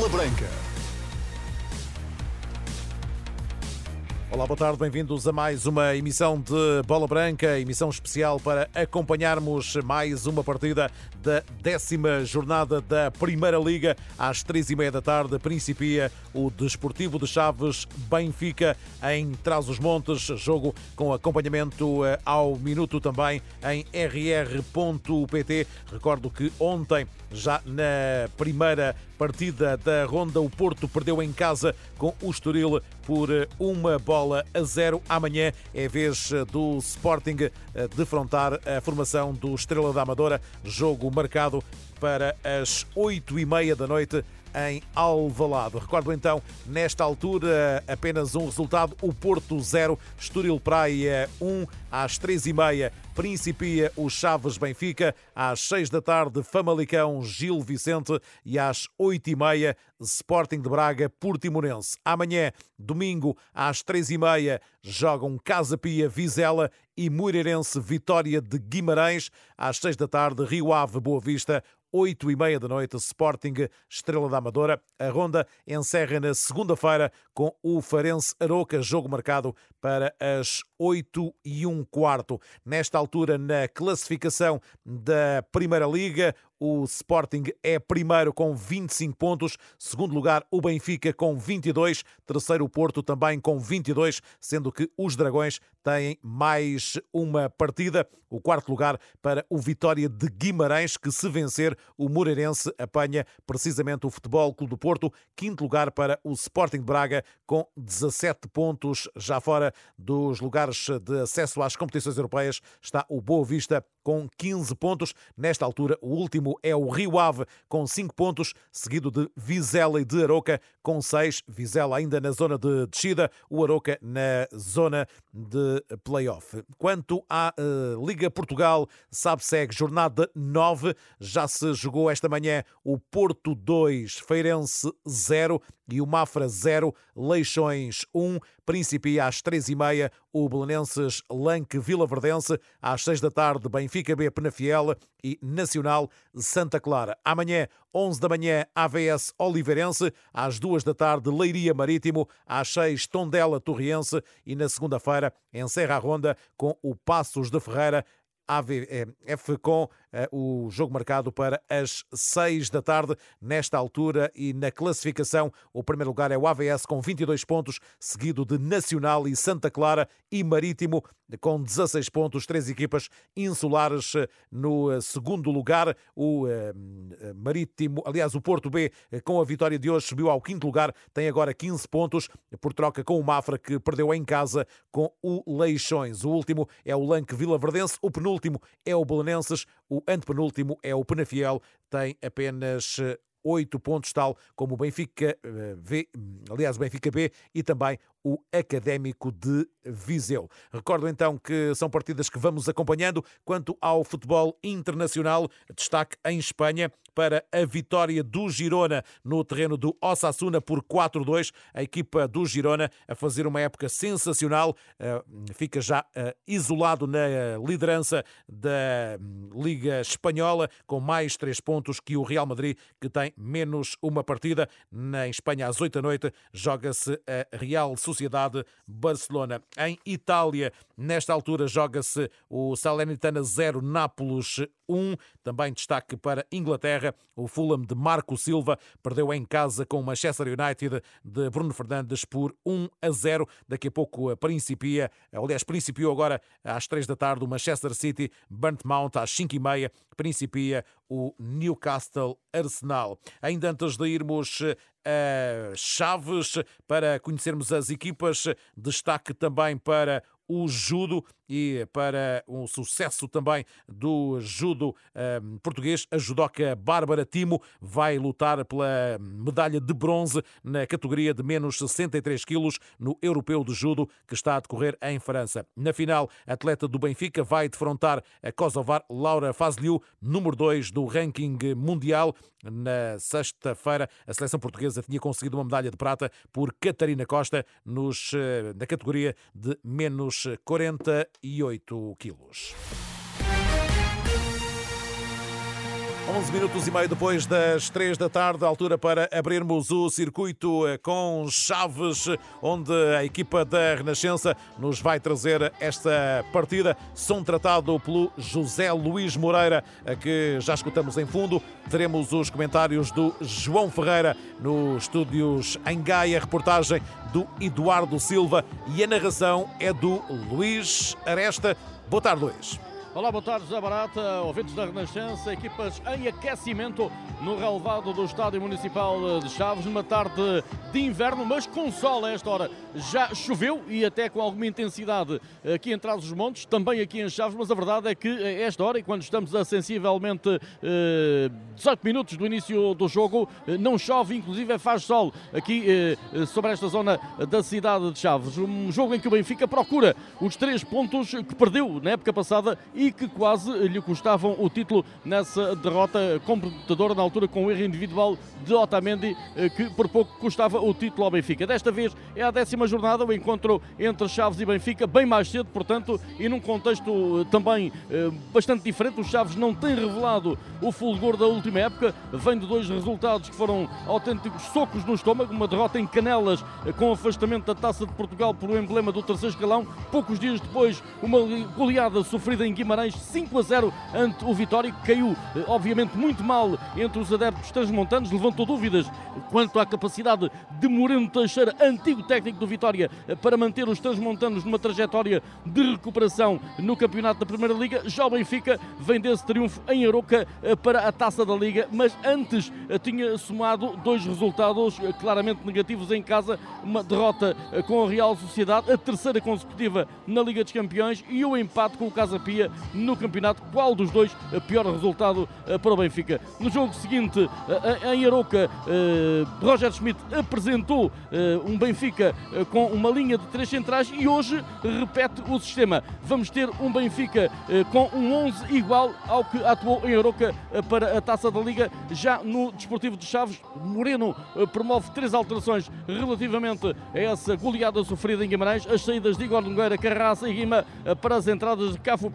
Bola Branca. Olá, boa tarde, bem-vindos a mais uma emissão de Bola Branca, emissão especial para acompanharmos mais uma partida da décima jornada da Primeira Liga. Às três e meia da tarde principia o Desportivo de Chaves Benfica em Trás-os-Montes, jogo com acompanhamento eh, ao minuto também em rr.pt. Recordo que ontem, já na primeira partida da ronda, o Porto perdeu em casa com o Estoril por eh, uma bola a zero. Amanhã é vez eh, do Sporting defrontar a formação do Estrela da Amadora. Jogo marcado para as oito e meia da noite em Alvalade. Recordo então, nesta altura, apenas um resultado: o Porto 0, Estoril Praia 1, às 3 e meia. Principia o Chaves Benfica, às 6 da tarde, Famalicão Gil Vicente e às 8 e meia, Sporting de Braga Portimonense. Amanhã, domingo, às 3 e meia, jogam Casa Pia Vizela e Moreirense Vitória de Guimarães. Às 6 da tarde, Rio Ave Boa Vista 8 e meia da noite, Sporting Estrela da Amadora. A ronda encerra na segunda-feira com o Farense Aroca, jogo marcado para as 8 e um quarto. Nesta altura, na classificação da Primeira Liga, o Sporting é primeiro com 25 pontos, segundo lugar o Benfica com 22, terceiro o Porto também com 22, sendo que os Dragões têm mais uma partida. O quarto lugar para o Vitória de Guimarães, que se vencer o Moreirense apanha precisamente o Futebol Clube do Porto. Quinto lugar para o Sporting de Braga com 17 pontos. Já fora dos lugares de acesso às competições europeias está o Boa Vista com 15 pontos. Nesta altura, o último é o Rio Ave com 5 pontos, seguido de Vizela e de Aroca com 6. Vizela ainda na zona de descida, o Aroca na zona de playoff. Quanto à uh, Liga Portugal, sabe-segue jornada 9. Já se jogou esta manhã o Porto 2, Feirense 0 e o Mafra 0, Leixões 1. Principia às 3h30 o Belenenses Lanque Vila Verdense, às 6 da tarde Benfica B Penafiel e Nacional Santa Clara. Amanhã, 11 da manhã, AVS Oliveirense, às 2 da tarde Leiria Marítimo, às 6 Tondela Torriense e na segunda-feira encerra a ronda com o Passos de Ferreira AVF com eh, o jogo marcado para as 6 da tarde. Nesta altura e na classificação, o primeiro lugar é o AVS com 22 pontos, seguido de Nacional e Santa Clara e Marítimo com 16 pontos, três equipas insulares eh, no eh, segundo lugar. O Marítimo, aliás, o Porto B, com a vitória de hoje, subiu ao quinto lugar, tem agora 15 pontos, por troca com o Mafra, que perdeu em casa com o Leixões. O último é o Lanque Vila Verdense, o penúltimo é o Belenenses, o antepenúltimo é o Penafiel, tem apenas eh, oito pontos, tal como o Benfica V, eh, aliás, o Benfica B e também o Académico de Viseu. Recordo então que são partidas que vamos acompanhando. Quanto ao futebol internacional, destaque em Espanha para a vitória do Girona no terreno do Osasuna por 4-2. A equipa do Girona a fazer uma época sensacional, eh, fica já eh, isolado na liderança da hum, Liga Espanhola, com mais três pontos que o Real Madrid, que tem menos uma partida. Na Espanha, às 8 da noite, joga-se a Real Sociedade Barcelona. Em Itália, nesta altura, joga-se o Salernitana 0, Nápoles 1. Também destaque para Inglaterra, o Fulham de Marco Silva perdeu em casa com o Manchester United de Bruno Fernandes por 1 a 0. Daqui a pouco principia, aliás, principiou agora às 3 da tarde o Manchester City, Burntmount às 5 e meia, principia o Newcastle Arsenal. Ainda antes de irmos a Chaves para conhecermos as equipas, destaque também para o judo e para um sucesso também do judo um, português, a judoca Bárbara Timo vai lutar pela medalha de bronze na categoria de menos 63 quilos no Europeu de Judo que está a decorrer em França. Na final, a atleta do Benfica vai defrontar a Kosovar Laura Fazliu, número 2 do ranking mundial. Na sexta-feira, a seleção portuguesa tinha conseguido uma medalha de prata por Catarina Costa nos, eh, na categoria de menos 40 108 quilos. 11 minutos e meio depois das 3 da tarde, altura para abrirmos o circuito eh, com Chaves, onde a equipa da Renascença nos vai trazer esta partida. Som tratado pelo José Luís Moreira, que já escutamos em fundo. Teremos os comentários do João Ferreira nos estúdios em Gaia, reportagem do Eduardo Silva e a narração é do Luís Aresta. Boa tarde, Luís. Olá, boa tarde, José Barata, ouvintes da Renascença, equipas em aquecimento no relevado do Estádio Municipal de Chaves, numa tarde de inverno, mas com sol a esta hora. Já choveu e até com alguma intensidade aqui em Trás-os-Montes, também aqui em Chaves, mas a verdade é que a esta hora, e quando estamos a sensivelmente eh, 18 minutos do início do jogo, eh, não chove, inclusive faz sol aqui eh, sobre esta zona da cidade de Chaves. Um jogo em que o Benfica procura os três pontos que perdeu na época passada e que quase lhe custavam o título nessa derrota computadora na altura com o erro individual de Otamendi, eh, que por pouco custava o título ao Benfica. Desta vez é a décima jornada, o encontro entre Chaves e Benfica, bem mais cedo, portanto, e num contexto eh, também eh, bastante diferente. O Chaves não tem revelado o fulgor da última época, vem de dois resultados que foram autênticos socos no estômago, uma derrota em Canelas com afastamento da Taça de Portugal por um emblema do terceiro escalão. Poucos dias depois, uma goleada sofrida em Guimarães Guimarães 5 a 0 ante o Vitória, que caiu eh, obviamente muito mal entre os adeptos transmontanos, levantou dúvidas quanto à capacidade de Moreno Teixeira, antigo técnico do Vitória, eh, para manter os transmontanos numa trajetória de recuperação no campeonato da Primeira Liga. Já o Benfica vem desse triunfo em Aroca eh, para a Taça da Liga, mas antes tinha somado dois resultados claramente negativos em casa, uma derrota com a Real Sociedade, a terceira consecutiva na Liga dos Campeões e o empate com o Casa Pia no campeonato. Qual dos dois pior resultado eh, para o Benfica? No jogo seguinte, eh, em Aroca, eh, Roger Schmidt apresentou um Benfica com uma linha de três centrais e hoje repete o sistema. Vamos ter um Benfica com um 11 igual ao que atuou em Aroca para a Taça da Liga. Já no Desportivo de Chaves, Moreno promove três alterações relativamente a essa goleada sofrida em Guimarães. As saídas de Igor Nogueira, Carraça e Guima para as entradas de Cafu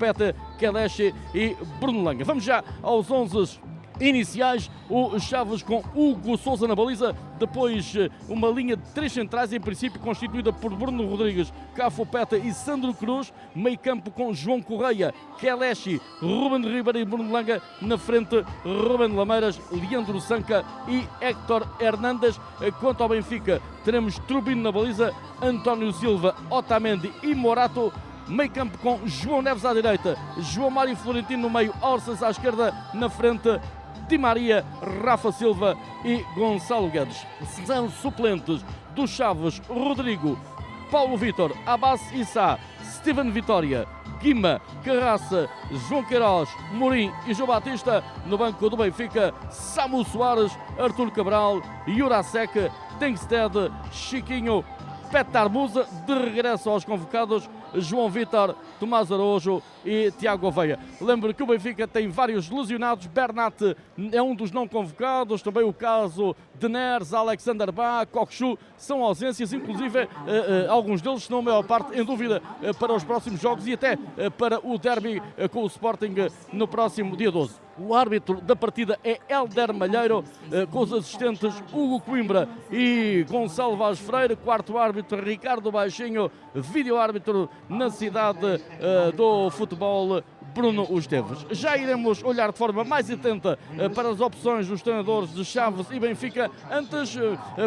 Kelechi e Bruno Langa. Vamos já aos 11 iniciais, o Chaves com Hugo Souza na baliza, depois eh, uma linha de três centrais, em princípio constituída por Bruno Rodrigues, Cafo Peta e Sandro Cruz, meio campo com João Correia, Kelechi, Ruben Ribeiro e Bruno Langa, na frente Ruben Lameiras, Leandro Sanca e Héctor Hernandes. Eh, quanto ao Benfica, teremos Trubino na baliza, António Silva, Otamendi e Morato, meio campo com João Neves à direita, João Mário Florentino no meio, Orsas à esquerda, na frente Di Maria, Rafa Silva e Gonçalo Guedes. São suplentes do Chaves, Rodrigo, Paulo Vitor, Abbas Issa, Steven Vitória, Guima, Carraça, João Queiroz, Morim e João Batista. No banco do Benfica, Samu Soares, Artur Cabral, Jurasek, Tengsted, Chiquinho, Petar Musa, de regresso aos convocados, João Vitor, Tomás Araújo e Tiago Oveia. Lembro que o Benfica tem vários lesionados, Bernat é um dos não convocados, também o caso de Neres, Alexander Bach, Kokshu, são ausências, inclusive uh, uh, alguns deles, se não a maior parte, em dúvida uh, para os próximos jogos e até para o derby com o Sporting no próximo dia 12. O árbitro da partida é Helder Malheiro, com os assistentes Hugo Coimbra e Gonçalo Vaz Freire. Quarto árbitro, Ricardo Baixinho. Vídeo árbitro na cidade do futebol, Bruno Esteves. Já iremos olhar de forma mais atenta para as opções dos treinadores de Chaves e Benfica. Antes,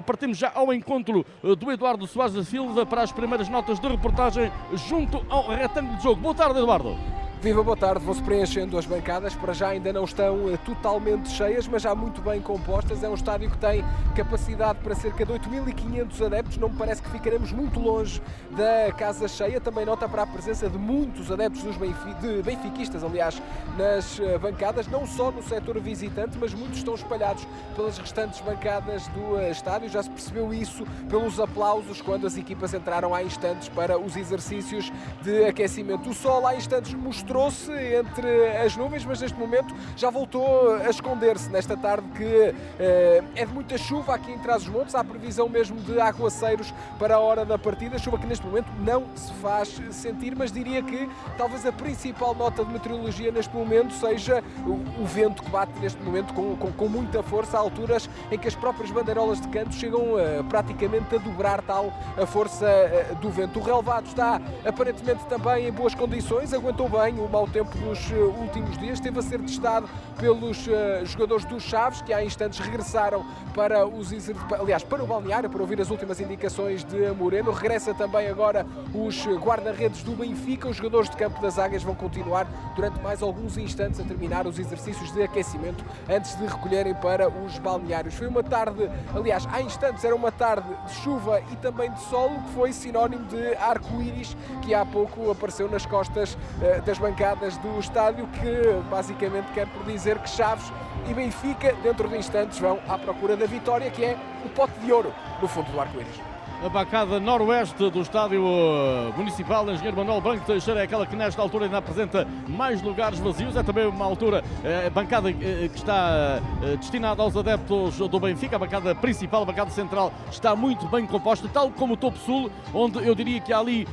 partimos já ao encontro do Eduardo Soares da Silva para as primeiras notas de reportagem junto ao retângulo de jogo. Boa tarde, Eduardo. Viva, boa tarde. Vão-se preenchendo as bancadas. Para já ainda não estão uh, totalmente cheias, mas já muito bem compostas. É um estádio que tem capacidade para cerca de 8.500 adeptos. Não me parece que ficaremos muito longe da casa cheia. Também nota para a presença de muitos adeptos dos benfi de benfiquistas, aliás, nas uh, bancadas, não só no setor visitante, mas muitos estão espalhados pelas restantes bancadas do uh, estádio. Já se percebeu isso pelos aplausos quando as equipas entraram há instantes para os exercícios de aquecimento. O sol há instantes mostrou mostrou-se entre as nuvens, mas neste momento já voltou a esconder-se nesta tarde que é de muita chuva aqui em Trás-os-Montes. Há previsão mesmo de aguaceiros para a hora da partida, chuva que neste momento não se faz sentir, mas diria que talvez a principal nota de meteorologia neste momento seja o, o vento que bate neste momento com, com, com, muita força a alturas em que as próprias bandeirolas de canto chegam uh, praticamente a dobrar tal a força uh, do vento. O relevado está aparentemente também em boas condições, aguentou bem o mau tempo dos uh, últimos dias, esteve a ser testado pelos jogadores dos Chaves que há instantes regressaram para os aliás, para o balneário para ouvir as últimas indicações de Moreno. Regressa também agora os guarda-redes do Benfica, os jogadores de campo das Águias vão continuar durante mais alguns instantes a terminar os exercícios de aquecimento antes de recolherem para os balneários. Foi uma tarde, aliás, há instantes era uma tarde de chuva e também de sol, que foi sinónimo de arco-íris que há pouco apareceu nas costas uh, das bancadas do estádio, que basicamente quer por dizer que Chaves e Benfica, dentro de instantes, vão à procura da vitória, que é o pote de ouro no fundo do arco-íris a bancada noroeste do estádio eh, municipal Engenheiro Manuel Branco Teixeira é aquela que nesta altura ainda apresenta mais lugares vazios. É também uma altura, eh, a bancada eh, que está destinada aos adeptos do Benfica, a bancada principal, a bancada central, está muito bem composta, tal como o Topo Sul, onde eu diria que há ali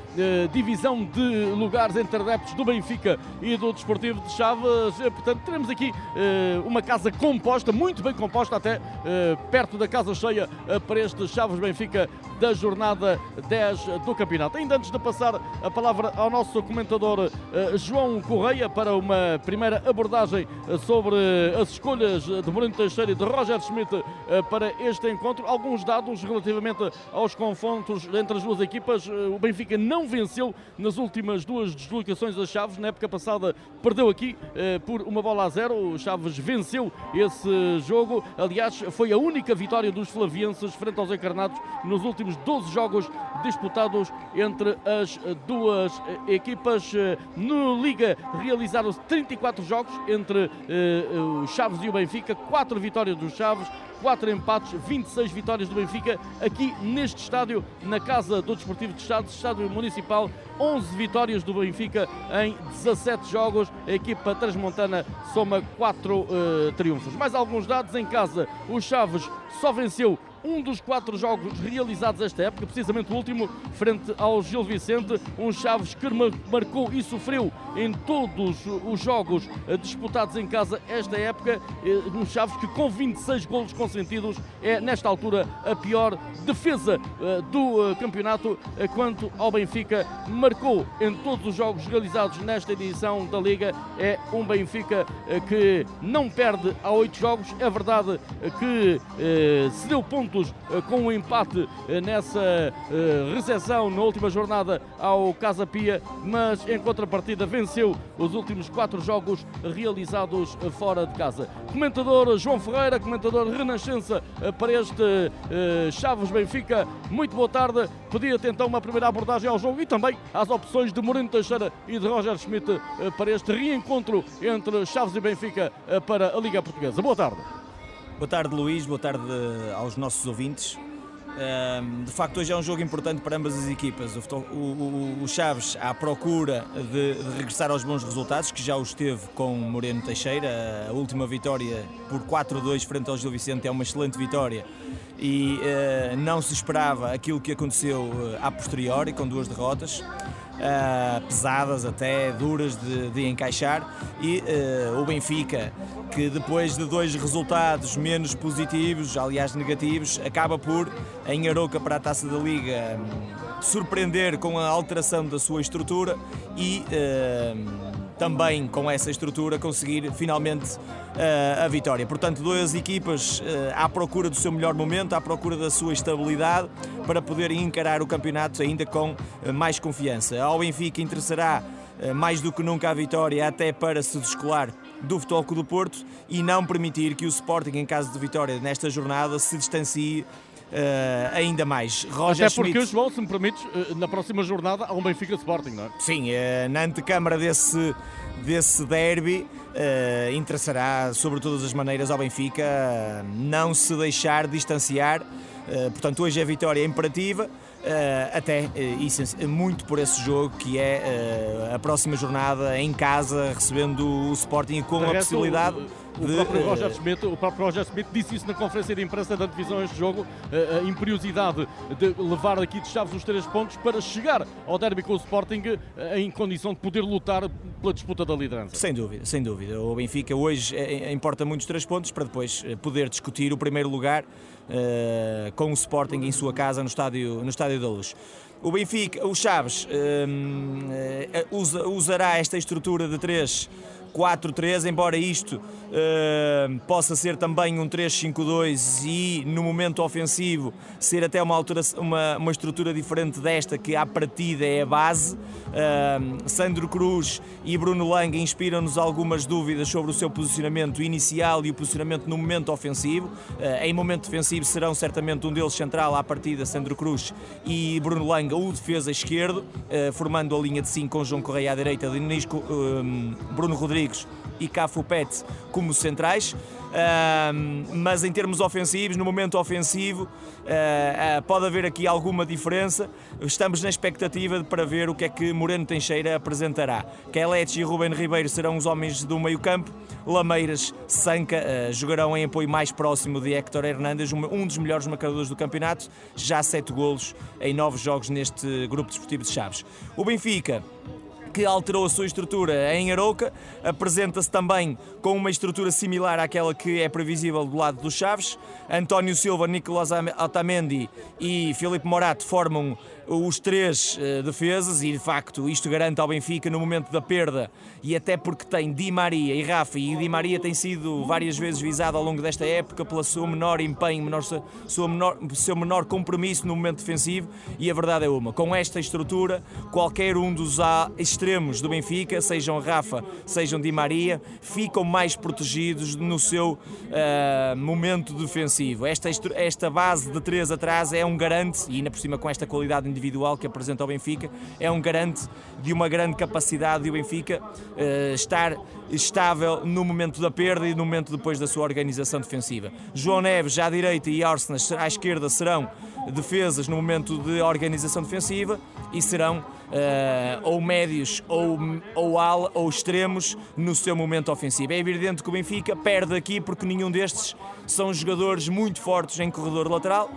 divisão de lugares entre adeptos do Benfica e do Desportivo de Chaves. Portanto, teremos aqui uma casa composta, muito bem composta, até perto da casa cheia para este Chaves Benfica da jornada 10 do campeonato. Ainda antes de passar a palavra ao nosso comentador eh, João Correia para uma primeira abordagem eh, sobre as escolhas de Bruno Teixeira e de Roger Schmidt eh, para este encontro, alguns dados relativamente aos confrontos entre as duas equipas. O Benfica não venceu nas últimas duas deslocações das Chaves. Na época passada perdeu aqui por uma bola a zero. O Chaves venceu esse jogo. Aliás, foi a única vitória dos flavienses frente aos encarnados nos últimos 12 jogos disputados entre as duas equipas. No Liga realizaram-se 34 jogos entre eh, os Chaves e o Benfica, 4 vitórias dos Chaves, 4 empates, 26 vitórias do Benfica, aqui neste estádio, na Casa do Desportivo de Estado, estádio municipal, 11 vitórias do Benfica em 17 jogos. A equipa transmontana soma 4 uh, eh, triunfos. Mais alguns dados em casa. O Chaves só venceu um dos quatro jogos realizados esta época, precisamente o último, frente ao Gil Vicente, um Chaves que marcou e sofreu em todos os jogos eh, disputados em casa esta época, eh, um Chaves que com 26 golos consentidos é nesta altura a pior defesa eh, do campeonato quanto ao Benfica. Marcou em todos os jogos realizados nesta edição da Liga. É um Benfica que não perde há oito jogos, é verdade que se deu ponto pontos eh, com um empate eh, nessa eh, recepção na última jornada ao Casa Pia, mas em contrapartida venceu os últimos quatro jogos realizados fora de casa. Comentador João Ferreira, comentador Renascença para este Chaves Benfica, muito boa tarde. Pedia-te então uma primeira abordagem ao jogo e também às opções de Moreno Teixeira e de Roger Schmidt para este reencontro entre Chaves e Benfica para a Liga Portuguesa. Boa tarde. Boa tarde, Luís. Boa tarde aos nossos ouvintes. De facto, hoje é um jogo importante para ambas as equipas. O, Chaves à procura de, regressar aos bons resultados, que já os teve com Moreno Teixeira. A última vitória por 4-2 frente ao Gil Vicente é uma excelente vitória e uh, não se esperava aquilo que aconteceu a posteriori, com duas derrotas uh, pesadas, até duras de, de encaixar, e uh, o Benfica, que depois de dois resultados menos positivos, aliás negativos, acaba por, em Aroca para a Taça da Liga, um, surpreender com a alteração da sua estrutura e uh, também com essa estrutura conseguir finalmente uh, a vitória. Portanto, duas equipas uh, à procura do seu melhor momento, à procura da sua estabilidade para poderem encarar o campeonato ainda com uh, mais confiança. Ao Benfica interessará mais do que nunca a vitória, até para se descolar do Futebol do Porto e não permitir que o Sporting, em caso de vitória nesta jornada, se distancie Uh, ainda mais. Roger Até porque, Schmidt... João, se me permites, uh, na próxima jornada há um Benfica Sporting, não é? Sim, uh, na antecâmara desse, desse derby, interessará, sobre todas as maneiras, ao Benfica não se deixar distanciar. portanto, hoje a vitória é imperativa. Até muito por esse jogo que é a próxima jornada em casa recebendo o Sporting com a possibilidade o, próprio Roger Schmidt, o próprio Roger Schmidt disse isso na conferência de imprensa da divisão este jogo, a, imperiosidade de levar aqui de Chaves os três pontos para chegar ao derby com o Sporting em condição de poder lutar pela disputa da liderança. Sem dúvida, sem dúvida. O Benfica hoje importa muitos três pontos para depois eh, poder discutir o primeiro lugar uh, com o Sporting em sua casa no Estádio, no estádio da Luz. O Benfica, o Chaves, uh, usa, usará esta estrutura de três 4-3, embora isto uh, possa ser também um 3-5-2 e no momento ofensivo ser até uma, uma, uma estrutura diferente desta que à partida é a base. Uh, Sandro Cruz e Bruno Lang inspiram-nos algumas dúvidas sobre o seu posicionamento inicial e o posicionamento no momento ofensivo. Uh, em momento defensivo serão certamente um deles central à partida, Sandro Cruz e Bruno Lang, o defesa esquerdo, formando a linha de 5 com João Correia à direita, Denis, Bruno Rodrigues Rodrigues e Cafu Pet como centrais. Uh, mas em termos ofensivos, no momento ofensivo, uh, uh, pode haver aqui alguma diferença. Estamos na expectativa para ver o que é que Moreno Teixeira apresentará. Kelech e Ruben Ribeiro serão os homens do meio-campo. Lameiras, Sanca jogarão em apoio mais próximo de Héctor Hernandes, um dos melhores marcadores do campeonato, já sete golos em nove jogos neste grupo desportivo de Chaves. O Benfica que alterou a sua estrutura em Aroca, apresenta-se também com uma estrutura similar àquela que é previsível do lado dos Chaves. António Silva, Nicolás Altamendi e Filipe Morato formam os três uh, defesas e de facto isto garante ao Benfica no momento da perda e até porque tem Di Maria e Rafa e Di Maria tem sido várias vezes visado ao longo desta época pela seu menor empenho, menor, sua menor, seu menor compromisso no momento defensivo e a verdade é uma, com esta estrutura qualquer um dos extremos do Benfica, sejam Rafa, sejam Di Maria, ficam mais protegidos no seu uh, momento defensivo. Esta, esta base de três atrás é um garante e ainda por cima com esta qualidade individual que apresenta o Benfica, é um garante de uma grande capacidade de o Benfica uh, estar estável no momento da perda e no momento depois da sua organização defensiva. João Neves já à direita e Arsenas à esquerda serão defesas no momento de organização defensiva e serão uh, ou médios ou, ou ala ou extremos no seu momento ofensivo. É evidente que o Benfica perde aqui porque nenhum destes são jogadores muito fortes em corredor lateral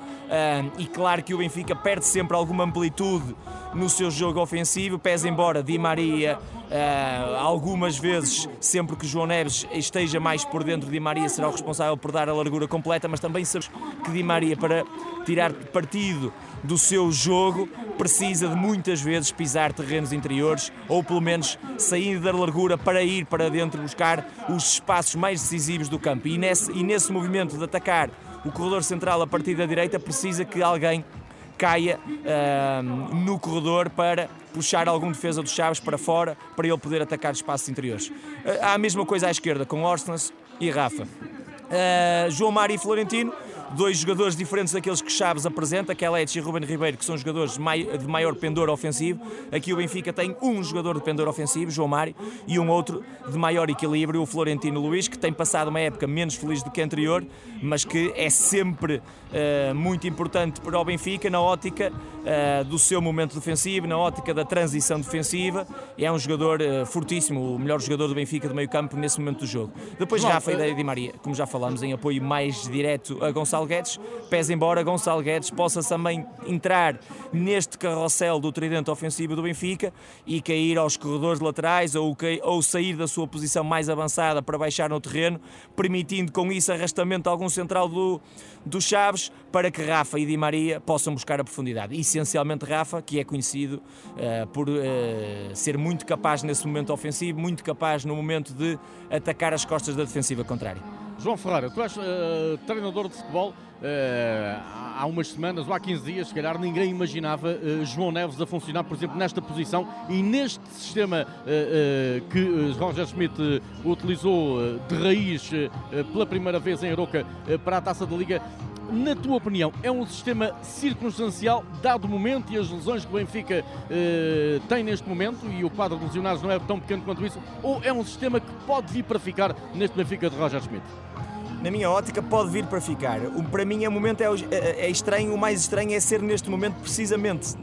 e claro que o Benfica perde sempre alguma amplitude no seu jogo ofensivo, pese embora Di Maria uh, algumas vezes, sempre que João Neves esteja mais por dentro, Di Maria será o responsável por dar a largura completa, mas também sabes que Di Maria para tirar partido do seu jogo precisa de muitas vezes pisar terrenos interiores ou pelo menos sair da largura para ir para dentro buscar os espaços mais decisivos do campo. E nesse, e nesse movimento de atacar o corredor central a partir da direita precisa que alguém caia uh, no corredor para puxar algum defesa dos Chaves para fora para ele poder atacar espaços interiores. Uh, há a mesma coisa à esquerda com Orsnas e Rafa. Uh, João Mário e Florentino dois jogadores diferentes daqueles que Chaves apresenta, Kelech e Ruben Ribeiro, que são jogadores de maior pendor ofensivo. Aqui o Benfica tem um jogador de pendor ofensivo, João Mário, e um outro de maior equilíbrio, o Florentino Luís, que tem passado uma época menos feliz do que a anterior, mas que é sempre uh, muito importante para o Benfica na ótica uh, do seu momento defensivo, na ótica da transição defensiva. É um jogador uh, fortíssimo, o melhor jogador do Benfica de meio campo nesse momento do jogo. Depois Rafa e Di Maria, como já falamos, em apoio mais direto a Gonçalo Gonçalo Guedes, pese embora Gonçalo Guedes possa também entrar neste carrossel do tridente ofensivo do Benfica e cair aos corredores laterais ou, ou sair da sua posição mais avançada para baixar no terreno, permitindo com isso arrastamento a algum central do, do Chaves para que Rafa e Di Maria possam buscar a profundidade. Essencialmente Rafa, que é conhecido uh, por uh, ser muito capaz nesse momento ofensivo, muito capaz no momento de atacar as costas da defensiva contrária. João Ferreira, tu és uh, treinador de futebol. Uh, há umas semanas ou há 15 dias, se calhar, ninguém imaginava uh, João Neves a funcionar, por exemplo, nesta posição e neste sistema que Roger Schmidt utilizou de raiz pela primeira vez em Aroca para a taça da Liga. Na tua opinião, é um sistema circunstancial, dado o momento e as lesões que o Benfica tem neste momento, e o quadro de lesionados não é tão pequeno quanto isso, ou é um sistema que pode vir para ficar neste Benfica de Roger Schmidt? na minha ótica, pode vir para ficar. O, para mim, é, momento é, é, é, estranho, o mais estranho é ser neste momento precisamente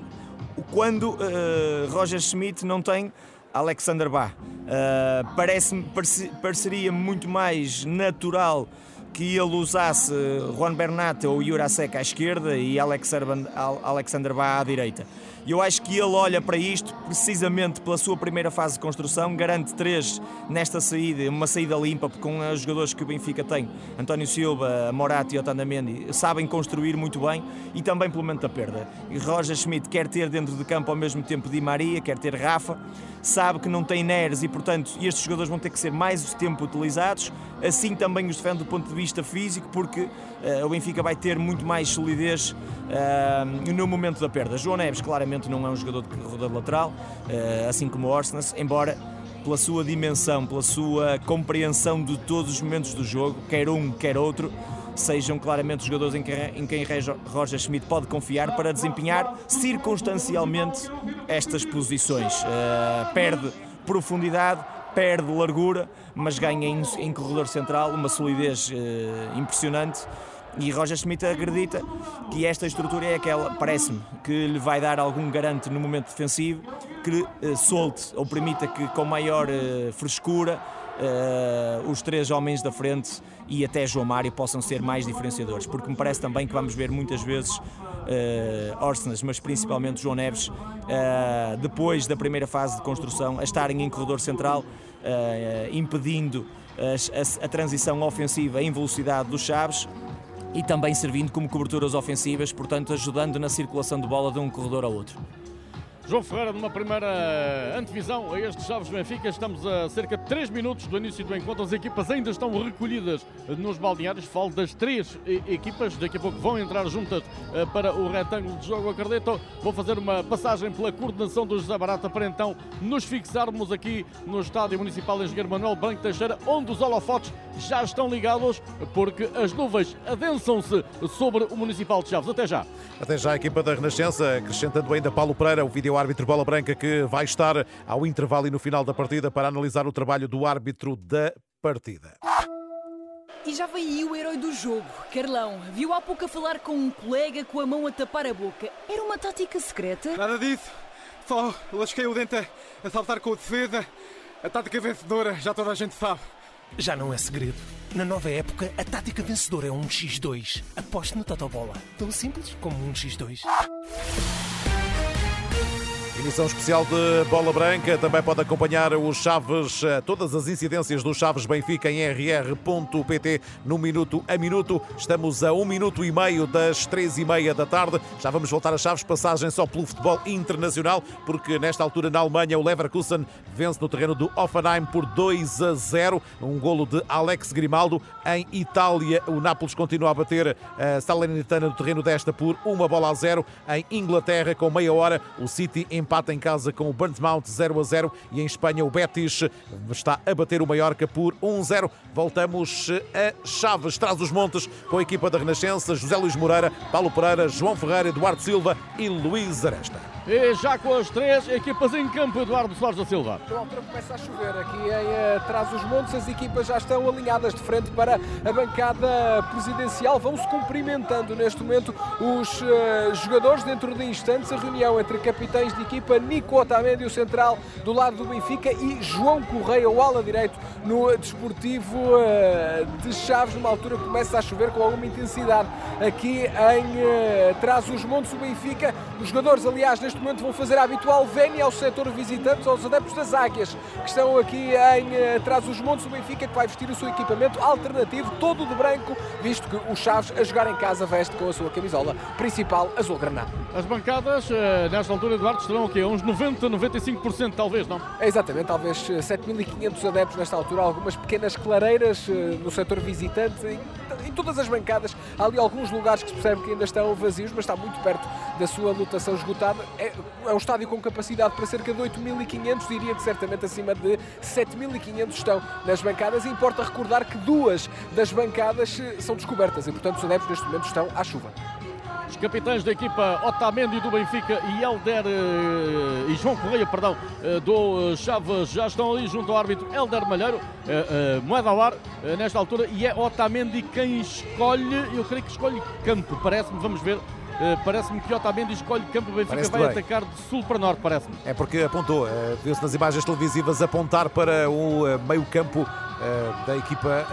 quando uh, Roger Schmidt não tem Alexander Bach. Uh, parece, parece, pareceria muito mais natural que ele usasse Juan Bernat ou Jurasek à esquerda e Alexander Bá à direita. E eu acho que ele olha para isto precisamente pela sua primeira fase de construção, garante três nesta saída, uma saída limpa, porque com os jogadores que o Benfica tem, António Silva, Morato e Otamendi, sabem construir muito bem e também pelo momento da perda. E Roger Schmidt quer ter dentro de campo ao mesmo tempo Di Maria, quer ter Rafa, sabe que não tem Neres e, portanto, estes jogadores vão ter que ser mais tempo utilizados, assim também os defende do ponto de vista físico, porque uh, o Benfica vai ter muito mais solidez uh, no momento da perda. João Neves, claramente, não é um jogador de corredor lateral, eh, assim como o Orsnes, embora pela sua dimensão, pela sua compreensão de todos os momentos do jogo, quer um, quer outro, sejam claramente os jogadores em quem, em quem Roger Schmidt pode confiar para desempenhar circunstancialmente estas posições. Uh, perde profundidade, perde largura, mas ganha em, corredor central uma solidez uh, impressionante e Roger Schmidt acredita que esta estrutura é aquela, parece-me, que lhe vai dar algum garante no momento defensivo, que uh, solte ou permita que com maior uh, frescura uh, os três homens da frente e até João Mário possam ser mais diferenciadores, porque me parece também que vamos ver muitas vezes uh, mas principalmente João Neves, depois da primeira fase de construção, a estarem em corredor central, impedindo a, a, a transição ofensiva em velocidade dos Chaves e também servindo como coberturas ofensivas, portanto ajudando na circulação de bola de um corredor ao outro. João Ferreira, numa primeira antevisão a estes Chaves Benfica, estamos a cerca de 3 minutos do início do encontro. As equipas ainda estão recolhidas nos balneários. Falo das três equipas, daqui a pouco vão entrar juntas eh, para o retângulo de jogo. Acredito, vou fazer uma passagem pela coordenação do José Barata para então nos fixarmos aqui no Estádio Municipal Engenheiro Manuel Branco Teixeira, onde os holofotes já estão ligados, porque as nuvens adensam-se sobre o Municipal de Chaves. Até já. Até já a equipa da Renascença, acrescentando ainda Paulo Pereira, o vídeo o árbitro Bola Branca que vai estar ao intervalo e no final da partida para analisar o trabalho do árbitro da partida. E já aí o herói do jogo, Carlão. Viu há pouco a falar com um colega com a mão a tapar a boca. Era uma tática secreta? Nada disso. Só lasquei o dente a saltar com o defesa. A tática vencedora, já toda a gente sabe. Já não é segredo. Na nova época, a tática vencedora é um X2. Aposte no Totobola. Tão simples como um X2. Emissão especial de Bola Branca. Também pode acompanhar os Chaves, eh, todas as incidências dos Chaves Benfica em rr.pt no minuto a minuto. Estamos a um minuto e meio das três e meia da tarde. Já vamos voltar a Chaves, passagem só pelo futebol internacional, porque nesta altura na Alemanha o Leverkusen vence no terreno do Offenheim por 2 a 0. Um golo de Alex Grimaldo. Em Itália, o Nápoles continua a bater a Salernitana no terreno desta por uma bola a zero. Em Inglaterra, com meia hora, o City empata empate em casa com o Bournemouth 0 a 0 e em Espanha o Betis está a bater o Mallorca por 1-0. Voltamos a Chaves, traz os montes com a equipa da Renascença, José Luís Moreira, Paulo Pereira, João Ferreira, Eduardo Silva e Luís Aresta. E já com as três equipas em campo, Eduardo Soares da Silva. Na altura começa a chover aqui em uh, Trás os Montes, as equipas já estão alinhadas de frente para a bancada presidencial. Vão-se cumprimentando neste momento os uh, jogadores. Dentro de instantes, a reunião entre capitães de equipa Nico Otamendi, o central do lado do Benfica, e João Correia, o ala direito no desportivo uh, de Chaves. Numa altura começa a chover com alguma intensidade aqui em Trás os Montes, o Benfica. Os jogadores, aliás, neste momento vão fazer a habitual vénia ao setor visitantes, aos adeptos das Águias, que estão aqui em eh, atrás dos montes. O Benfica que vai vestir o seu equipamento alternativo, todo de branco, visto que o Chaves a jogar em casa veste com a sua camisola principal azul granada. As bancadas, eh, nesta altura, Eduardo, estarão aqui uns 90, 95% talvez, não? É exatamente, talvez 7.500 eh, adeptos nesta altura, algumas pequenas clareiras no setor visitante, em, em todas as bancadas. Há ali alguns lugares que se percebe que ainda estão vazios, mas está muito perto da sua lotação esgotada. É, é um estádio com capacidade para cerca de 8.500, diria que certamente acima de 7.500 estão nas bancadas. E importa recordar que duas das bancadas eh, são descobertas e, portanto, os adeptos neste momento estão à chuva. Os capitães da equipa Otamendi do Benfica e Elder uh, e João Correia, perdão, uh, do Chaves já estão ali junto ao árbitro Elder Malheiro, uh, moeda ao ar nesta altura e é Otamendi quem escolhe, eu creio que escolhe campo, parece-me, vamos ver. Parece-me que Otamendi escolhe campo, o Benfica vai bem. atacar de sul para norte, parece-me. É porque apontou, viu-se nas imagens televisivas, apontar para o meio campo da equipa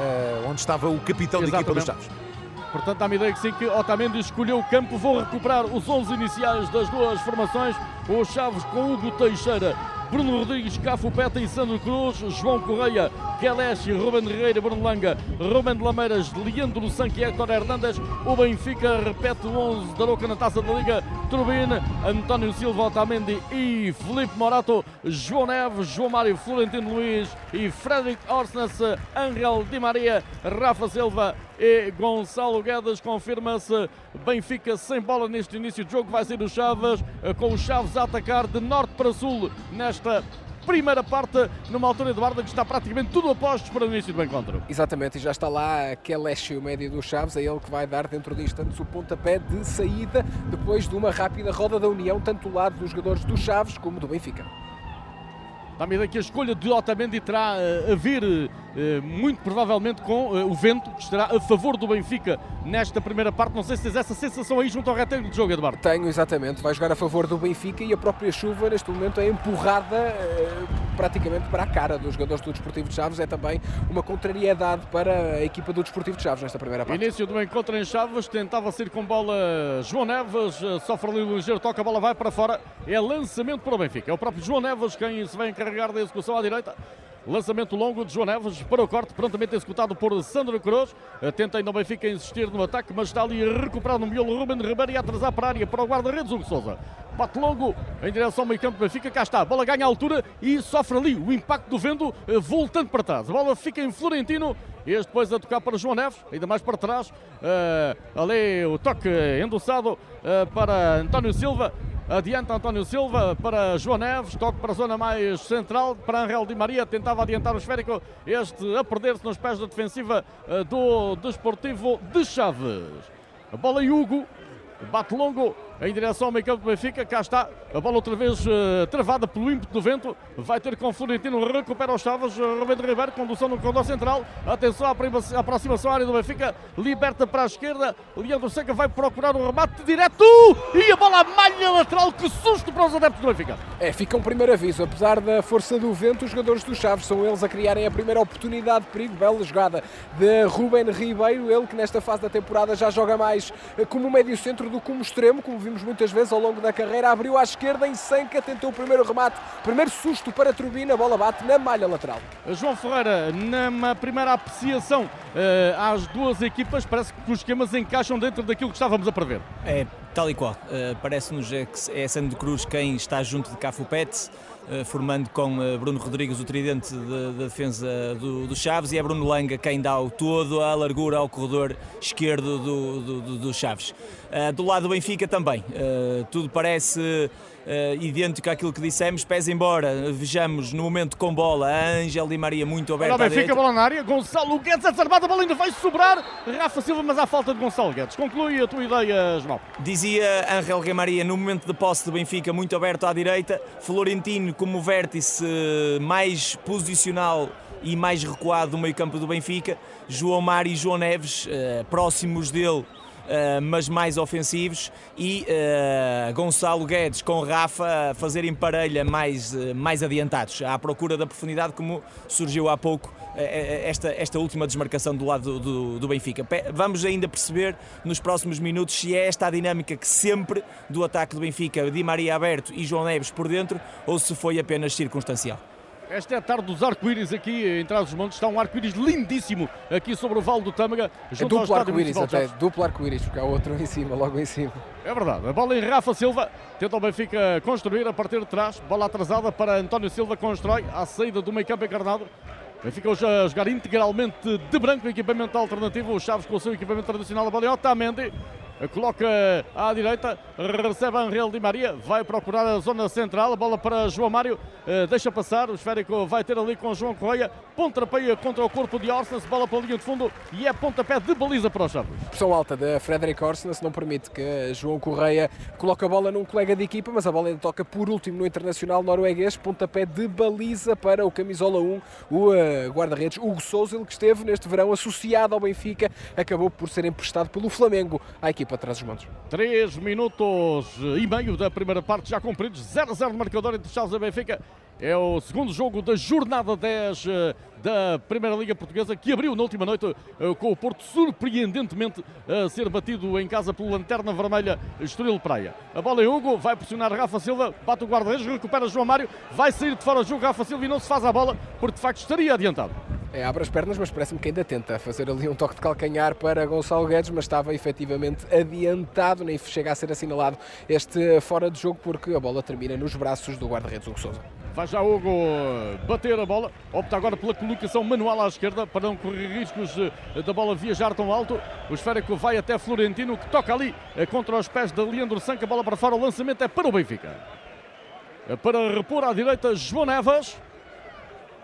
onde estava o capitão Exatamente. da equipa dos Chaves. Portanto, dá-me ideia que Otamendi escolheu o campo. Vou recuperar os 11 iniciais das duas formações. O Chaves com Hugo Teixeira, Bruno Rodrigues, Cafu Peta e Sandro Cruz, João Correia, Kelechi, Ruben Regueira, Bruno Langa, Ruben de Lameiras, Leandro Sanque e Héctor Hernandes. O Benfica repete o 11 da Roca na Taça da Liga. Turbine, António Silva, Otamendi e Felipe Morato, João Neves, João Mário, Florentino Luiz e Frederic Orsnes, Angel Di Maria, Rafa Silva e Gonçalo Guedes. Confirma-se Benfica sem bola neste início de jogo. Vai ser o Chaves, com o Chaves a atacar de norte para sul nesta primeira parte, numa altura, Eduardo, que está praticamente tudo a postos para o início do encontro. Exatamente, e já está lá Kelechi, o médio dos Chaves, é ele que vai dar dentro de instantes o pontapé de saída, depois de uma rápida roda da União, tanto do lado dos jogadores dos Chaves como do Benfica. Dá-me ideia que a escolha de Otamendi terá uh, a vir uh, muito provavelmente com uh, o vento, que estará a favor do Benfica nesta primeira parte. Não sei se tens essa sensação aí junto ao retângulo de jogo, Eduardo. Tenho, exatamente. Vai jogar a favor do Benfica e a própria chuva neste momento é empurrada praticamente para a cara dos jogadores do Desportivo de Chaves. É também uma contrariedade para a equipa do Desportivo de Chaves nesta primeira parte. Início do encontro em Chaves, tentava ser com bola João Neves, sofre ali o ligeiro, toca a bola, vai para fora. É lançamento para o Benfica. É o próprio João Neves quem se vai encarregar encarregar da execução à direita. Lançamento longo de João Neves para o corte, prontamente executado por Sandro Cruz. Tenta ainda o Benfica insistir no ataque, mas está ali a recuperar no miolo Ruben Ribeiro e atrasar para a área para o guarda-redes Hugo Souza. Bate longo em direção ao meio campo do Benfica, cá está. Bola ganha a altura e sofre ali o impacto do vento, eh, voltando para trás. A bola fica em Florentino. Este depois a tocar para João Neves, ainda mais para trás. Uh, ali o toque endossado uh, para António Silva. Adianta António Silva para João Neves, toque para a zona mais central, para Angel Di Maria, tentava adiantar o esférico, este a perder-se nos pés da defensiva eh, do Desportivo de Chaves. A bola em Hugo, bate longo, em direção ao meio campo do Benfica. Cá está a bola outra vez uh, travada pelo ímpeto do vento. Vai ter com Florentino, recupera os Chaves. Rubem de Ribeiro, condução no corredor central. Atenção à aproximação à área do Benfica. Liberta para a esquerda. Leandro Seca vai procurar o remate direto. E a bola à malha lateral. Que susto para os adeptos do Benfica. É, fica um primeiro aviso. Apesar da força do vento, os jogadores dos Chaves são eles a criarem a primeira oportunidade de perigo. Bela jogada de Rubem Ribeiro. Ele que nesta fase da temporada já joga mais eh, como médio centro do que como extremo, como vimos vimos muitas vezes ao longo da carreira. Abriu à esquerda em Senca, tentou o primeiro remate, primeiro susto para a turbina, a bola bate na malha lateral. João Ferreira, na primeira apreciação uh, às duas equipas, parece que os esquemas encaixam dentro daquilo que estávamos a prever. É, tal e qual. Uh, Parece-nos é que é Sandro Cruz quem está junto de Cafu Pets. Eh, formando com eh, Bruno Rodrigues o tridente da defesa do, do, Chaves e é Bruno Langa quem dá o todo a largura ao corredor esquerdo do, do, do Chaves. Uh, do lado do Benfica também, tudo parece uh, idêntico àquilo que dissemos. Pés embora, vejamos no momento com bola, a Ângel Di Maria muito aberta. Agora Benfica, bola na área, Gonçalo Guedes desarmado, a bola ainda vai sobrar. Rafa Silva, mas há falta de Gonçalo Guedes. Conclui a tua ideia, João. Dizia Ângel Maria no momento de posse do Benfica, muito aberto à direita. Florentino como vértice mais posicional e mais recuado do meio campo do Benfica. João Mário e João Neves, uh, próximos dele, mas mais ofensivos, e uh, Gonçalo Guedes com Rafa a fazerem parelha mais, uh, mais adiantados, à procura da profundidade, como surgiu há pouco esta, esta última desmarcação do lado do, do, do, Benfica. Vamos ainda perceber nos próximos minutos se é esta a dinâmica que sempre do ataque do Benfica, Di Maria aberto e João Neves por dentro, ou se foi apenas circunstancial. Esta é a tarde dos arco-íris aqui em Trás dos Montes. Está um arco-íris lindíssimo aqui sobre o Vale do Tâmega. É duplo arco-íris até, duplo arco-íris, porque há outro em cima, logo em cima. É verdade. A bola em Rafa Silva. Tenta o Benfica construir a partir de trás. Bola atrasada para António Silva. Constrói à saída do meio campo encarnado. Benfica hoje a jogar integralmente de branco, equipamento alternativo. O Chaves com o seu equipamento tradicional. A bola é Otamendi. Coloca à direita, recebe Angel Di Maria, vai procurar a zona central, a bola para João Mário, eh, deixa passar, o esférico vai ter ali com João Correia, pontapé contra o corpo de Orsens, bola para a linha de fundo e é pontapé de baliza para os Chaves. Pressão alta de Frederic Orsens não permite que João Correia coloque a bola num colega de equipa, mas a bola ainda toca por último no internacional norueguês, pontapé de baliza para o camisola 1, o uh, guarda-redes Hugo Souza, que esteve neste verão associado ao Benfica, acabou por ser emprestado pelo Flamengo à equipa atrás dos montes. Três minutos e meio da primeira parte já cumpridos, 0-0 no marcador entre Chaves e Benfica. É o segundo jogo da jornada 10 eh, da Primeira Liga Portuguesa, que abriu na última noite eh, com o Porto surpreendentemente a ser batido em casa pelo Lanterna Vermelha Estoril Praia. A bola em Hugo, vai pressionar Rafa Silva, bate o guarda-redes, recupera João Mário, vai sair de fora do jogo Rafa Silva e não se faz a bola, porque de facto estaria adiantado. É, abre as pernas, mas parece-me que ainda tenta fazer ali um toque de calcanhar para Gonçalo Guedes, mas estava efetivamente adiantado, nem chega a ser assinalado este fora de jogo, porque a bola termina nos braços do guarda-redes Hugo. Vai já Hugo bater a bola, opta agora pela colocação manual à esquerda para não correr riscos eh, da bola viajar tão alto. O esférico vai até Florentino, que toca ali eh, contra os pés de Leandro Sanca, a bola para fora, o lançamento é para o Benfica. É para repor à direita João Neves.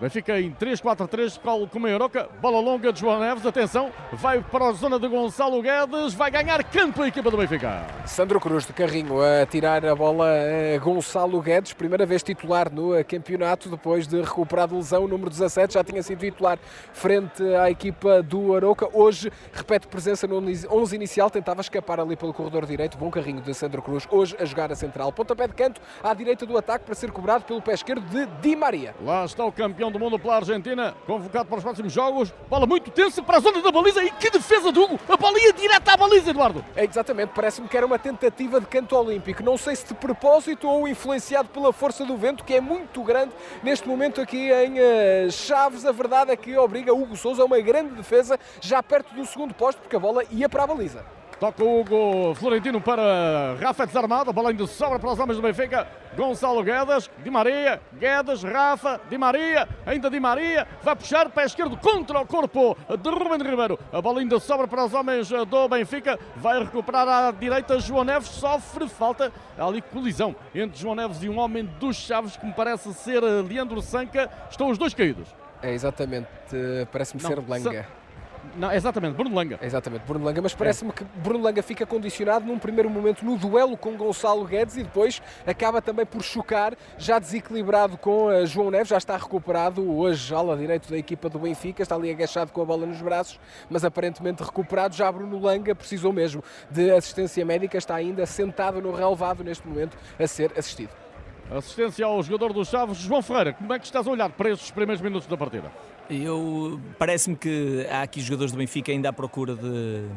Benfica em 3-4-3, com a Euroca, bola longa de João Neves, atenção, vai para a zona de Gonçalo Guedes, vai ganhar campo a equipa do Benfica. Sandro Cruz de carrinho a tirar a bola a Gonçalo Guedes, primeira vez titular no campeonato, depois de recuperar de lesão, o número 17, já tinha sido titular frente à equipa do Aroca, hoje repete presença no 11 inicial, tentava escapar ali pelo corredor direito, bom carrinho de Sandro Cruz, hoje a jogar a central, pontapé de canto à direita do ataque para ser cobrado pelo pé esquerdo de Di Maria. Lá está o campeão campeão do mundo pela Argentina, convocado para os próximos jogos. Bola muito tensa para a zona da baliza e que defesa do Hugo! A bola ia direto à baliza, Eduardo! É exatamente, parece-me que era uma tentativa de canto olímpico. Não sei se de propósito ou influenciado pela força do vento, que é muito grande neste momento aqui em uh, Chaves. A verdade é que obriga Hugo Souza a uma grande defesa já perto do segundo posto, porque a bola ia para a baliza. Toca o Hugo Florentino para Rafa desarmado. A bola ainda sobra para os homens do Benfica. Gonçalo Guedes, Di Maria, Guedes, Rafa, Di Maria, ainda Di Maria. Vai puxar pé esquerdo contra o corpo de Ruben Ribeiro. A bola ainda sobra para os homens do Benfica. Vai recuperar à direita. João Neves sofre falta. Há ali colisão entre João Neves e um homem dos Chaves que me parece ser Leandro Sanca. Estão os dois caídos. É exatamente, parece-me ser Blanca. Não, exatamente, Bruno Langa. Exatamente, Bruno Langa, mas parece-me é. que Bruno Langa fica condicionado num primeiro momento no duelo com Gonçalo Guedes e depois acaba também por chocar, já desequilibrado com uh, João Neves, já está recuperado hoje, ala direito da equipa do Benfica, está ali agachado com a bola nos braços, mas aparentemente recuperado. Já Bruno Langa precisou mesmo de assistência médica, está ainda sentado no relevado neste momento a ser assistido. Assistência ao jogador dos Chaves, João Ferreira, como é que estás a olhar para estes primeiros minutos da partida? Eu parece-me que há aqui jogadores do Benfica ainda à procura de,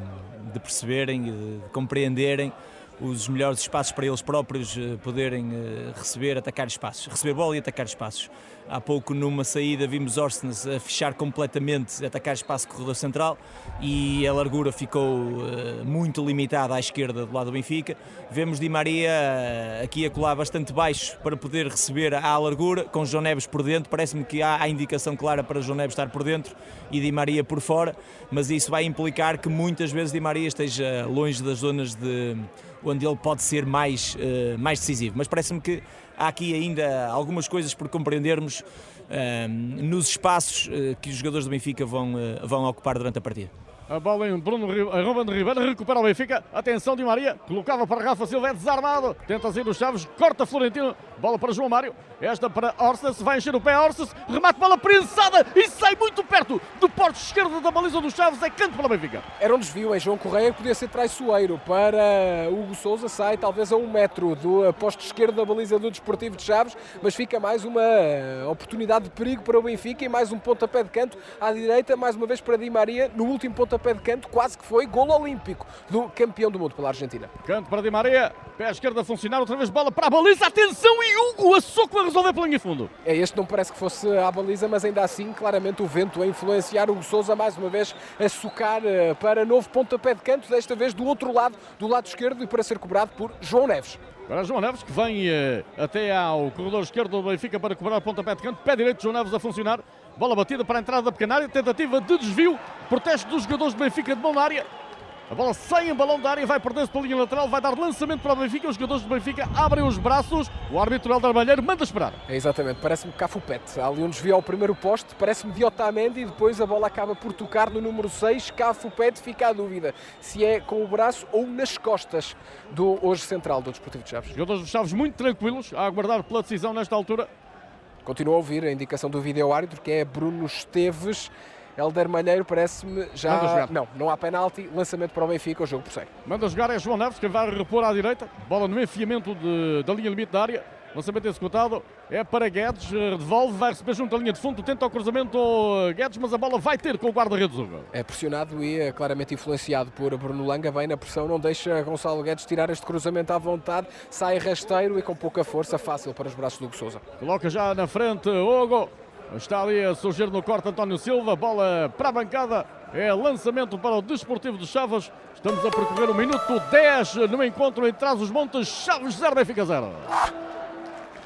de perceberem, de, de compreenderem os melhores espaços para eles próprios eh, poderem eh, receber, atacar espaços, receber bola e atacar espaços. Há pouco, numa saída, vimos Orsnes a fechar completamente, a atacar espaço corredor central e a largura ficou uh, muito limitada à esquerda do lado do Benfica. Vemos Di Maria uh, aqui a colar bastante baixo para poder receber à largura, com João Neves por dentro. Parece-me que há a indicação clara para João Neves estar por dentro e Di Maria por fora, mas isso vai implicar que muitas vezes Di Maria esteja longe das zonas de onde ele pode ser mais, uh, mais decisivo. Mas parece-me que há aqui ainda algumas coisas por compreendermos uh, nos espaços uh, que os jogadores do Benfica vão, vão ocupar durante a partida. A bola em Bruno Ruben Ribeiro, recupera o Benfica. Atenção de Maria, colocava para Rafa Silva, é desarmado. Tenta sair dos Chaves, corta Florentino. Bola para João Mário. Esta para Orsnes, vai encher o pé Orsnes. Remate bola prensada e sai muito perto do porte esquerdo da baliza dos Chaves. É canto para o Benfica. Era um desvio em João Correia, podia ser traiçoeiro para Hugo Souza. Sai talvez a um metro do posto esquerdo da baliza do Desportivo de Chaves, mas fica mais uma oportunidade de perigo para o Benfica e mais um pontapé de canto à direita, mais uma vez para Di Maria, no último pontapé pé de canto, quase que foi gol olímpico do campeão do mundo pela Argentina. Canto para Di Maria, pé esquerdo a funcionar, outra vez bola para a baliza, atenção e Hugo a soco a resolver pela linha fundo. É, este não parece que fosse a baliza, mas ainda assim, claramente o vento a influenciar o Souza mais uma vez a socar eh, para novo pontapé de canto, desta vez do outro lado, do lado esquerdo e para ser cobrado por João Neves. Para João Neves, que vem uh, até ao corredor esquerdo do Benfica para cobrar o pontapé de canto. Pé direito de João Neves a funcionar. Bola batida para a entrada da pequena área. Tentativa de desvio. Protesto dos jogadores do Benfica de mão na área. A bola sai em balão da área, vai perder-se pela linha lateral, vai dar lançamento para o Benfica. Os jogadores do Benfica abrem os braços. O árbitro Helder Malheiro manda esperar. É exatamente, parece-me Cafupete. Há ali um desvio ao primeiro poste, parece-me de Otamendi e depois a bola acaba por tocar no número 6. Cafupete, fica a dúvida se é com o braço ou nas costas do hoje central do Desportivo de Chaves. Jogadores dos Chaves muito tranquilos a aguardar pela decisão nesta altura. Continua a ouvir a indicação do vídeo árbitro que é Bruno Esteves. Helder Malheiro parece-me já. Não, não há penalti. Lançamento para o Benfica, o jogo prossegue. Manda jogar é João Neves, que vai repor à direita. Bola no enfiamento de, da linha limite da área. Lançamento executado é para Guedes, devolve, vai receber junto à linha de fundo, tenta o cruzamento Guedes, mas a bola vai ter com o guarda-redes. É pressionado e é claramente influenciado por Bruno Langa, bem na pressão, não deixa Gonçalo Guedes tirar este cruzamento à vontade, sai rasteiro e com pouca força, fácil para os braços do Hugo Sousa. Coloca já na frente Hugo, está ali a surgir no corte António Silva, bola para a bancada, é lançamento para o Desportivo de Chaves. Estamos a percorrer o minuto 10 no encontro em Trás os Montes, Chaves 0, Benfica 0.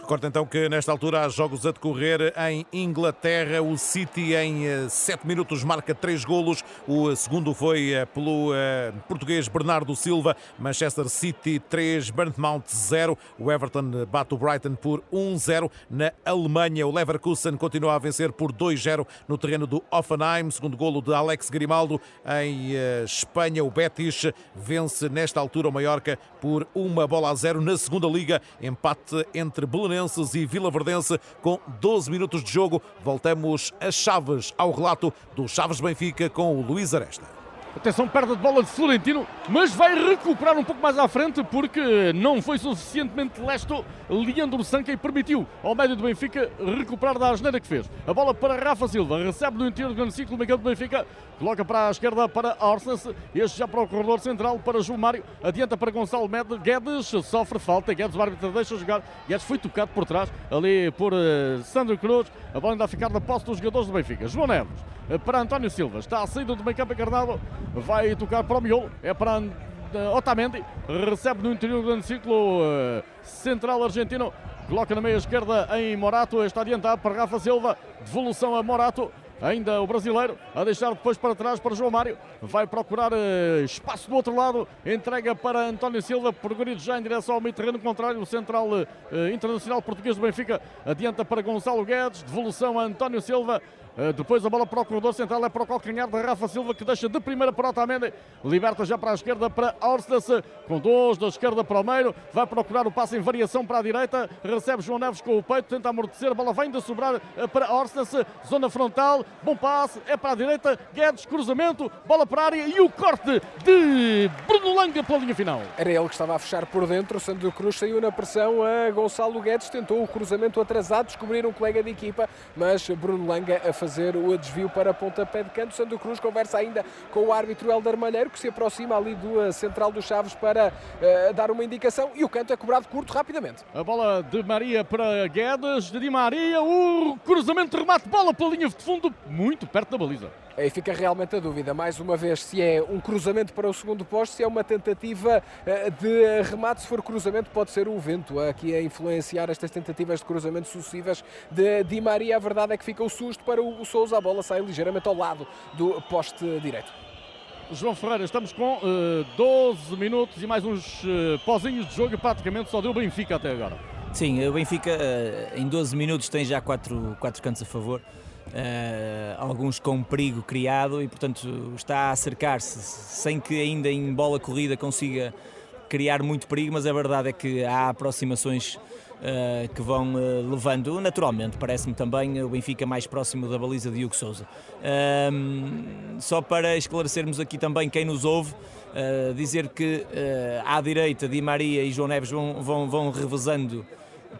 Recordo então que nesta altura há jogos a decorrer em Inglaterra. O City em 7 eh, minutos marca 3 golos. O segundo foi eh, pelo uh, português Bernardo Silva. Manchester City 3, Bournemouth 0. O Everton bate o Brighton por 1-0. Na Alemanha, o Leverkusen continua a vencer por 2-0 no terreno do Offenheim. Segundo golo de Alex Grimaldo. Em Espanha, o Betis vence nesta altura o Mallorca por uma bola a zero. Na segunda liga, empate entre Belenenses e Vila Verdense com 12 minutos de jogo. Voltamos a Chaves, ao relato do Chaves Benfica com o Luís Aresta. Atenção, perda de bola de Florentino, mas vai recuperar um pouco mais à frente porque não foi suficientemente lesto Leandro Sanca e permitiu ao médio do Benfica recuperar da asneira que fez. A bola para Rafa Silva, recebe no interior do grande ciclo do do Benfica, coloca para a esquerda para Orsens, este já para o corredor central para João Mário, adianta para Gonçalo Guedes, sofre falta, Guedes o árbitro deixa jogar, Guedes foi tocado por trás, ali por uh, Sandro Cruz, a bola ainda a ficar na posse dos jogadores do Benfica. João Neves uh, para António Silva, está a saída do meio campo encarnado, vai tocar para o miolo, é para Otamendi, recebe no interior do grande círculo uh, central argentino, coloca na meia esquerda em Morato, está adiantado para Rafa Silva, devolução a Morato, ainda o brasileiro, a deixar depois para trás para João Mário, vai procurar uh, espaço do outro lado, entrega para António Silva, progredido já em direção ao meio terreno contrário, o central internacional português do Benfica, adianta para Gonçalo Guedes, devolução a António Silva, eh, depois a bola para o corredor central, é para o calcanhar de Rafa Silva, que deixa de primeira para Otamendi. Liberta já para a esquerda para com dois da esquerda para o meio. Vai procurar o passe em variação para a direita. Recebe João Neves com o peito, tenta amortecer. A bola vem de sobrar eh, para Orstas, zona frontal. Bom passe, é para a direita. Guedes, cruzamento, bola para a área e o corte de Bruno Langa pela linha final. Era ele que estava a fechar por dentro. Sandro Cruz saiu na pressão a Gonçalo Guedes. Tentou o cruzamento atrasado, descobrir um colega de equipa, mas Bruno Langa a fazer fazer o desvio para pontapé de canto. Sandro Cruz conversa ainda com o árbitro Helder Malheiro, que se aproxima ali do eh, central dos Chaves para uh, dar uma indicação e o canto é cobrado curto rapidamente. A bola de Maria para Guedes, de Di Maria, o cruzamento remate, bola pela linha de fundo, muito perto da baliza. Aí fica realmente a dúvida, mais uma vez, se é um cruzamento para o segundo posto, se é uma tentativa eh, de remate. Se for cruzamento, pode ser o vento aqui a influenciar estas tentativas de cruzamento sucessivas de Di Maria. A verdade é que fica o susto para o Souza. A bola sai ligeiramente ao lado do poste direito. João Ferreira, estamos com uh, eh, 12 minutos e mais uns uh, pozinhos de jogo e praticamente só deu o Benfica até agora. Sim, o Benfica uh, em 12 minutos tem já 4, quatro cantos a favor. Uh, alguns com perigo criado e, portanto, está a acercar-se sem que ainda em bola corrida consiga criar muito perigo, mas a verdade é que há aproximações uh, que vão uh, levando, naturalmente, parece-me também o Benfica mais próximo da baliza de Hugo Souza. só para esclarecermos aqui também quem nos ouve, dizer que à direita Di Maria e João Neves vão, vão, vão revezando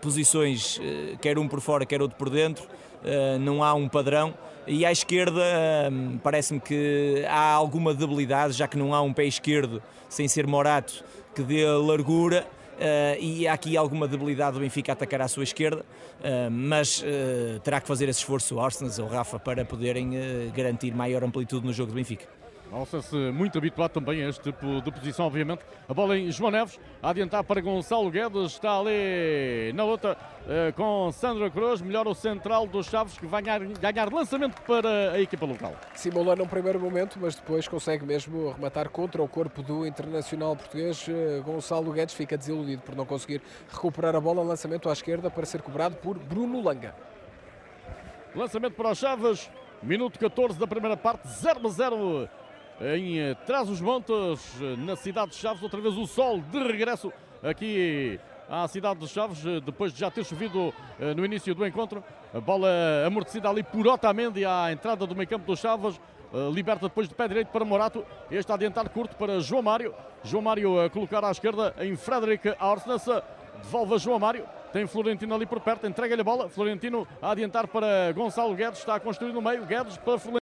posições, quer um por fora, quer outro por dentro. Eh, não há um padrão. E à esquerda ehm, parece-me que há alguma debilidade, já que não há um pé esquerdo sem ser Morato que dê largura Uh, e há aqui alguma debilidade do Benfica a atacar à sua esquerda, uh, mas uh, terá que fazer esse esforço o Arsenal ou Rafa para poderem garantir maior amplitude no jogo do Benfica. Mostra-se muito habituado também a este tipo de posição, obviamente. A bola em João Neves, a adiantar para Gonçalo Guedes, está ali na luta uh, com Sandra Cruz, melhor o central dos Chaves, que vai ganhar, ganhar lançamento para a equipa local. Simula num primeiro momento, mas depois consegue mesmo rematar contra o corpo do internacional português. Uh, Gonçalo Guedes fica desiludido por não conseguir recuperar a bola. Lançamento à esquerda para ser cobrado por Bruno Langa. Lançamento para os Chaves, minuto 14 da primeira parte, 0 a 0 em eh, Trás-os-Montes, eh, na cidade de Chaves. Outra vez o sol de regresso aqui à cidade de Chaves, eh, depois de já ter chovido no início do encontro. A bola amortecida ali por Otamendi à entrada do meio campo dos Chaves. Liberta depois de pé direito para Morato. Este a adiantar curto para João Mário. João Mário a colocar à esquerda em Frederic Arsnes. Devolve a João Mário. Tem Florentino ali por perto. Entrega-lhe a bola. Florentino a adiantar para Gonçalo Guedes. Está a construir no meio. Guedes para Florentino.